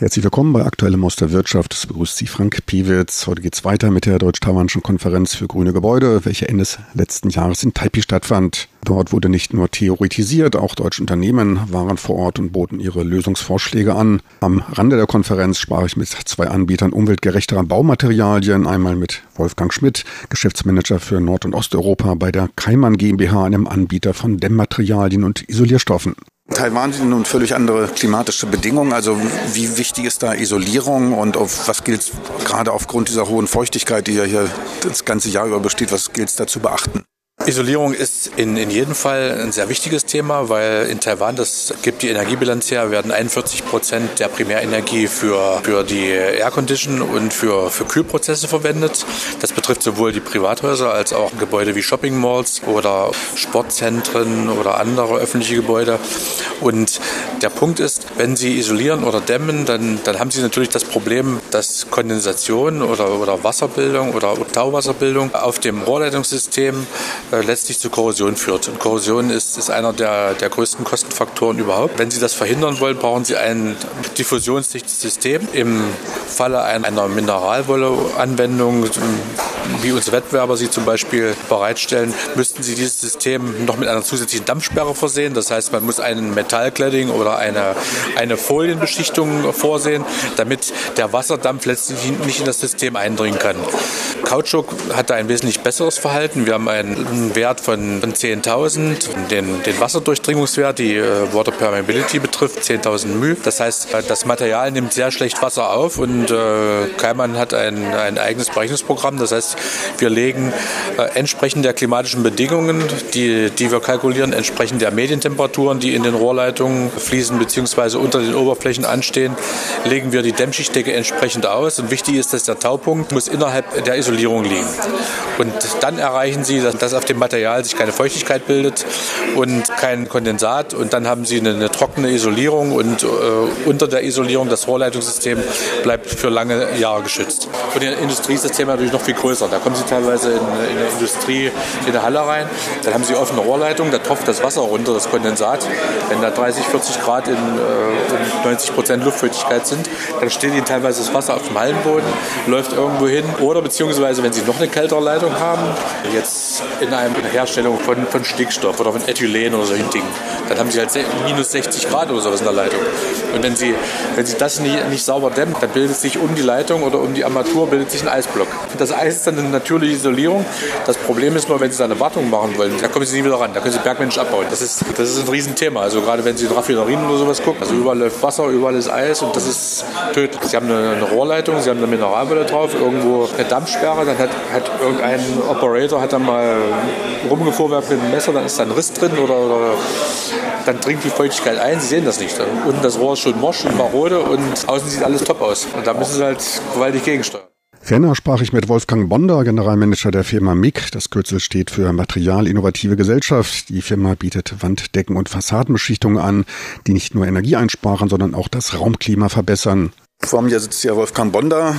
Herzlich willkommen bei Aktuellem aus der Wirtschaft. Es begrüßt Sie Frank Piewitz. Heute geht es weiter mit der Deutsch-Taiwanischen Konferenz für grüne Gebäude, welche Ende des letzten Jahres in Taipei stattfand. Dort wurde nicht nur theoretisiert, auch deutsche Unternehmen waren vor Ort und boten ihre Lösungsvorschläge an. Am Rande der Konferenz sprach ich mit zwei Anbietern umweltgerechterer Baumaterialien, einmal mit Wolfgang Schmidt, Geschäftsmanager für Nord- und Osteuropa bei der Keimann GmbH, einem Anbieter von Dämmmaterialien und Isolierstoffen. Taiwan sind nun völlig andere klimatische Bedingungen. Also wie wichtig ist da Isolierung und auf was gilt gerade aufgrund dieser hohen Feuchtigkeit, die ja hier das ganze Jahr über besteht, was gilt es da zu beachten? Isolierung ist in, in jedem Fall ein sehr wichtiges Thema, weil in Taiwan, das gibt die Energiebilanz her, werden 41 Prozent der Primärenergie für, für die Aircondition und für, für Kühlprozesse verwendet. Das betrifft sowohl die Privathäuser als auch Gebäude wie Shopping Malls oder Sportzentren oder andere öffentliche Gebäude. Und der Punkt ist, wenn Sie isolieren oder dämmen, dann, dann haben Sie natürlich das Problem, dass Kondensation oder, oder Wasserbildung oder Tauwasserbildung auf dem Rohrleitungssystem letztlich zu Korrosion führt. Und Korrosion ist, ist einer der, der größten Kostenfaktoren überhaupt. Wenn Sie das verhindern wollen, brauchen Sie ein diffusionsdichtes System. Im Falle einer Mineralwolle-Anwendung, wie unsere Wettbewerber sie zum Beispiel bereitstellen, müssten Sie dieses System noch mit einer zusätzlichen Dampfsperre versehen. Das heißt, man muss einen Metallcladding oder eine, eine Folienbeschichtung vorsehen, damit der Wasserdampf letztlich nicht in das System eindringen kann. Kautschuk hat da ein wesentlich besseres Verhalten. Wir haben einen Wert von 10.000, den, den Wasserdurchdringungswert, die äh, Water Permeability betrifft 10.000 μ. Das heißt, äh, das Material nimmt sehr schlecht Wasser auf und äh, Keimann hat ein, ein eigenes Berechnungsprogramm. Das heißt, wir legen äh, entsprechend der klimatischen Bedingungen, die, die wir kalkulieren, entsprechend der Medientemperaturen, die in den Rohrleitungen fließen bzw. unter den Oberflächen anstehen, legen wir die Dämmschichtdecke entsprechend aus. Und wichtig ist, dass der Taupunkt muss innerhalb der Isolierung liegen. Und dann erreichen Sie, dass, auf dem Material sich keine Feuchtigkeit bildet und kein Kondensat. Und dann haben Sie eine, eine trockene Isolierung und äh, unter der Isolierung das Rohrleitungssystem bleibt für lange Jahre geschützt. Und in der Industrie ist das Thema natürlich noch viel größer. Da kommen Sie teilweise in, in der Industrie in der Halle rein, dann haben Sie offene Rohrleitungen, da tropft das Wasser runter, das Kondensat. Wenn da 30, 40 Grad in, äh, 90 Prozent Luftfeuchtigkeit sind, dann steht Ihnen teilweise das Wasser auf dem Hallenboden, läuft irgendwo hin. Oder beziehungsweise, wenn Sie noch eine kältere Leitung haben, jetzt in einer Herstellung von, von Stickstoff oder von Ethylen oder solchen Dingen, dann haben Sie halt minus 60 Grad oder sowas in der Leitung. Und wenn Sie, wenn Sie das nicht, nicht sauber dämmen, dann bildet sich um die Leitung oder um die Armatur bildet sich ein Eisblock. Das Eis ist dann eine natürliche Isolierung. Das Problem ist nur, wenn Sie da eine Wartung machen wollen, da kommen Sie nie wieder ran. Da können Sie Bergmensch abbauen. Das ist, das ist ein Riesenthema. Also gerade wenn Sie in Raffinerien oder sowas gucken. Also überall läuft Wasser, überall ist Eis und das ist tödlich. Sie haben eine, eine Rohrleitung, Sie haben eine Mineralwelle drauf, irgendwo eine Dampfsperre, dann hat, hat irgendein Operator hat dann mal rumgefuhrwerkt mit dem Messer, dann ist da ein Riss drin oder, oder dann dringt die Feuchtigkeit ein. Sie sehen das nicht. Unten das Rohr ist schon morsch und marode und außen sieht alles top aus. Und da müssen Sie halt gewaltig gegensteuern. Ferner sprach ich mit Wolfgang Bonder, Generalmanager der Firma MIG. Das Kürzel steht für Material Innovative Gesellschaft. Die Firma bietet Wanddecken- und Fassadenbeschichtungen an, die nicht nur Energie einsparen, sondern auch das Raumklima verbessern. Vor mir sitzt ja Wolfgang Bonder,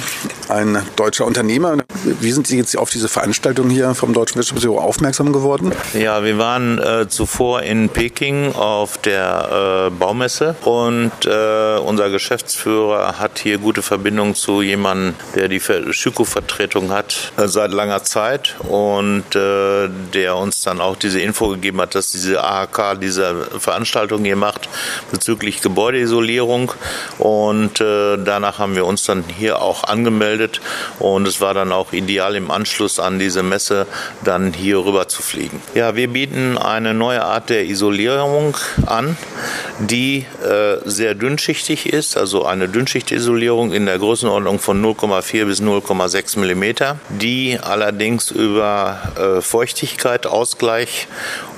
ein deutscher Unternehmer. Wie sind Sie jetzt auf diese Veranstaltung hier vom Deutschen Wirtschaftsbüro aufmerksam geworden? Ja, wir waren äh, zuvor in Peking auf der äh, Baumesse und äh, unser Geschäftsführer hat hier gute Verbindung zu jemandem, der die Schüko-Vertretung hat äh, seit langer Zeit und äh, der uns dann auch diese Info gegeben hat, dass diese AHK diese Veranstaltung hier macht bezüglich Gebäudeisolierung und äh, danach haben wir uns dann hier auch angemeldet und es war dann auch ideal im Anschluss an diese Messe dann hier rüber zu fliegen. Ja, wir bieten eine neue Art der Isolierung an, die äh, sehr dünnschichtig ist, also eine Dünnschichtisolierung in der Größenordnung von 0,4 bis 0,6 mm, die allerdings über äh, Feuchtigkeit, Ausgleich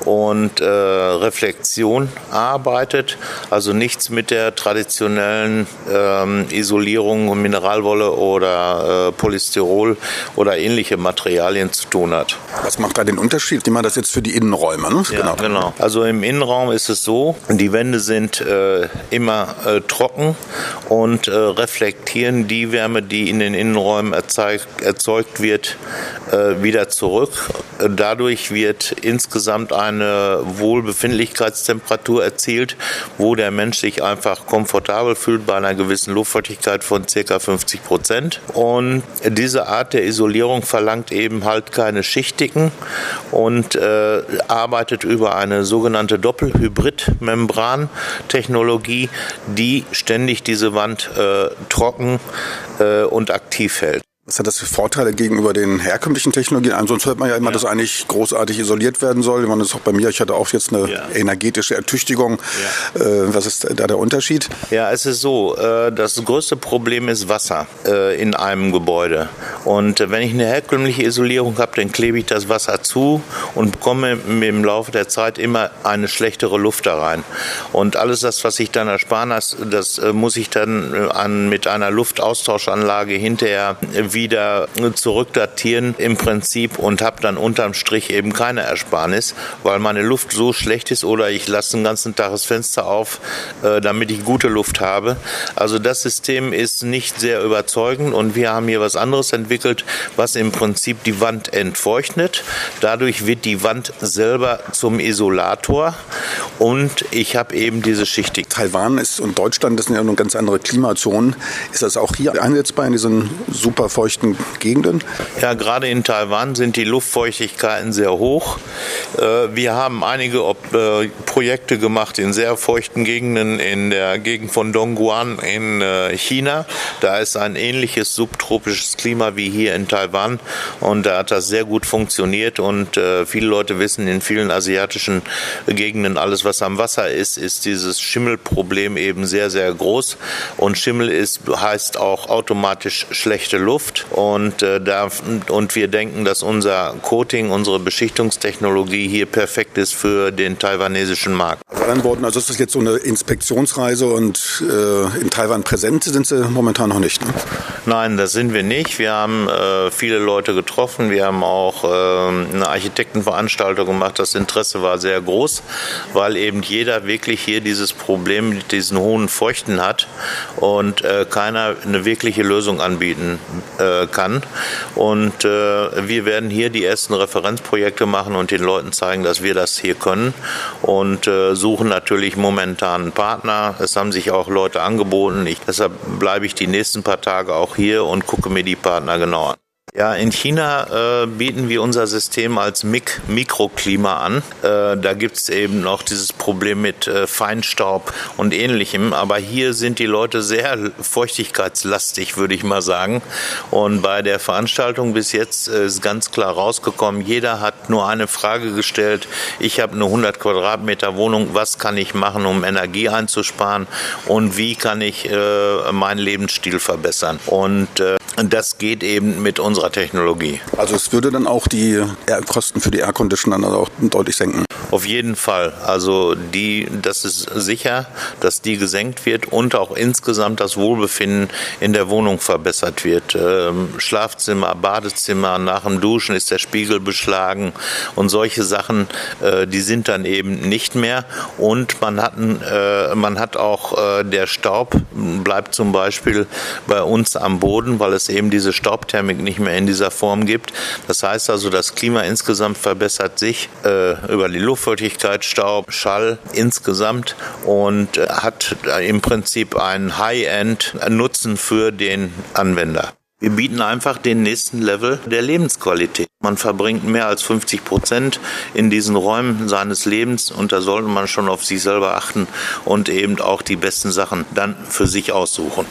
und äh, Reflexion arbeitet, also nichts mit der traditionellen ähm, Isolierung Mineralwolle oder äh, Polystyrol oder ähnliche Materialien zu tun hat. Was macht da den Unterschied? Nehmen wir das jetzt für die Innenräume. Ne? Ja, genau. genau. Also im Innenraum ist es so, die Wände sind äh, immer äh, trocken und äh, reflektieren die Wärme, die in den Innenräumen erzeugt, erzeugt wird, äh, wieder zurück dadurch wird insgesamt eine Wohlbefindlichkeitstemperatur erzielt, wo der Mensch sich einfach komfortabel fühlt bei einer gewissen Luftfeuchtigkeit von ca. 50 Prozent. Und diese Art der Isolierung verlangt eben halt keine Schichtigen und äh, arbeitet über eine sogenannte Doppelhybrid-Membran-Technologie, die ständig diese Wand äh, trocken äh, und aktiv hält. Was hat das für Vorteile gegenüber den herkömmlichen Technologien? Ansonsten hört man ja immer, ja. dass eigentlich großartig isoliert werden soll. Ich meine, das ist auch bei mir. Ich hatte auch jetzt eine ja. energetische Ertüchtigung. Ja. Äh, was ist da der Unterschied? Ja, es ist so. Äh, das größte Problem ist Wasser äh, in einem Gebäude. Und wenn ich eine herkömmliche Isolierung habe, dann klebe ich das Wasser zu und bekomme im Laufe der Zeit immer eine schlechtere Luft da rein. Und alles das, was ich dann ersparen das, das muss ich dann an, mit einer Luftaustauschanlage hinterher wieder zurückdatieren im Prinzip und habe dann unterm Strich eben keine Ersparnis, weil meine Luft so schlecht ist oder ich lasse den ganzen Tag das Fenster auf, äh, damit ich gute Luft habe. Also das System ist nicht sehr überzeugend und wir haben hier was anderes entwickelt, was im Prinzip die Wand entfeuchtet. Dadurch wird die Wand selber zum Isolator und ich habe eben diese Schichtig. Taiwan ist und Deutschland, das sind ja nun ganz andere Klimazonen. Ist das auch hier einsetzbar in diesen super luftfeuchten Gegenden? Ja, gerade in Taiwan sind die Luftfeuchtigkeiten sehr hoch. Äh, wir haben einige äh, Projekte gemacht in sehr feuchten Gegenden in der Gegend von Dongguan in äh, China. Da ist ein ähnliches subtropisches Klima wie hier in Taiwan und da hat das sehr gut funktioniert und viele Leute wissen in vielen asiatischen Gegenden alles, was am Wasser ist, ist dieses Schimmelproblem eben sehr, sehr groß und Schimmel ist, heißt auch automatisch schlechte Luft. Luft und, äh, da, und wir denken, dass unser Coating, unsere Beschichtungstechnologie hier perfekt ist für den taiwanesischen Markt. Anderen Worten, also ist das jetzt so eine Inspektionsreise und äh, in Taiwan präsent sind Sie momentan noch nicht? Ne? Nein, das sind wir nicht. Wir haben äh, viele Leute getroffen. Wir haben auch äh, eine Architektenveranstaltung gemacht. Das Interesse war sehr groß, weil eben jeder wirklich hier dieses Problem mit diesen hohen Feuchten hat und äh, keiner eine wirkliche Lösung anbieten äh, kann. Und äh, wir werden hier die ersten Referenzprojekte machen und den Leuten zeigen, dass wir das hier können und äh, suchen natürlich momentan einen Partner. Es haben sich auch Leute angeboten. Ich, deshalb bleibe ich die nächsten paar Tage auch hier und gucke mir die Partner genau an. Ja, in China äh, bieten wir unser System als Mik Mikroklima an. Äh, da gibt's eben noch dieses Problem mit äh, Feinstaub und ähnlichem. Aber hier sind die Leute sehr feuchtigkeitslastig, würde ich mal sagen. Und bei der Veranstaltung bis jetzt äh, ist ganz klar rausgekommen, jeder hat nur eine Frage gestellt. Ich habe eine 100 Quadratmeter Wohnung. Was kann ich machen, um Energie einzusparen? Und wie kann ich äh, meinen Lebensstil verbessern? Und äh, das geht eben mit unserer Technologie. Also es würde dann auch die Kosten für die Air Conditioner dann auch deutlich senken. Auf jeden Fall. Also die, das ist sicher, dass die gesenkt wird und auch insgesamt das Wohlbefinden in der Wohnung verbessert wird. Ähm, Schlafzimmer, Badezimmer, nach dem Duschen ist der Spiegel beschlagen und solche Sachen, äh, die sind dann eben nicht mehr. Und man hat, äh, man hat auch äh, der Staub bleibt zum Beispiel bei uns am Boden, weil es eben diese Staubthermik nicht mehr in dieser Form gibt. Das heißt also, das Klima insgesamt verbessert sich äh, über die Luftfeuchtigkeit, Staub, Schall insgesamt und äh, hat äh, im Prinzip einen High-End-Nutzen für den Anwender. Wir bieten einfach den nächsten Level der Lebensqualität. Man verbringt mehr als 50 Prozent in diesen Räumen seines Lebens und da sollte man schon auf sich selber achten und eben auch die besten Sachen dann für sich aussuchen.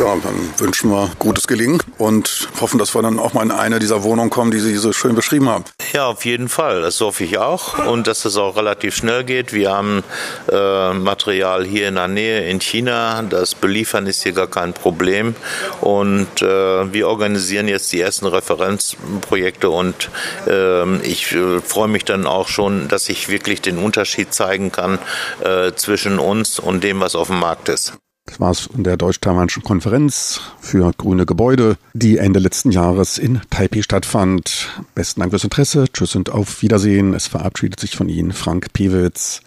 Ja, dann wünschen wir gutes Gelingen und hoffen, dass wir dann auch mal in eine dieser Wohnungen kommen, die Sie so schön beschrieben haben. Ja, auf jeden Fall. Das hoffe ich auch und dass es auch relativ schnell geht. Wir haben äh, Material hier in der Nähe in China. Das Beliefern ist hier gar kein Problem und äh, wir organisieren jetzt die ersten Referenzprojekte und ähm, äh, ich freue mich dann auch schon, dass ich wirklich den Unterschied zeigen kann äh, zwischen uns und dem, was auf dem Markt ist. Das war es in der deutsch-taiwanischen Konferenz für grüne Gebäude, die Ende letzten Jahres in Taipei stattfand. Besten Dank fürs Interesse. Tschüss und auf Wiedersehen. Es verabschiedet sich von Ihnen Frank Pewitz.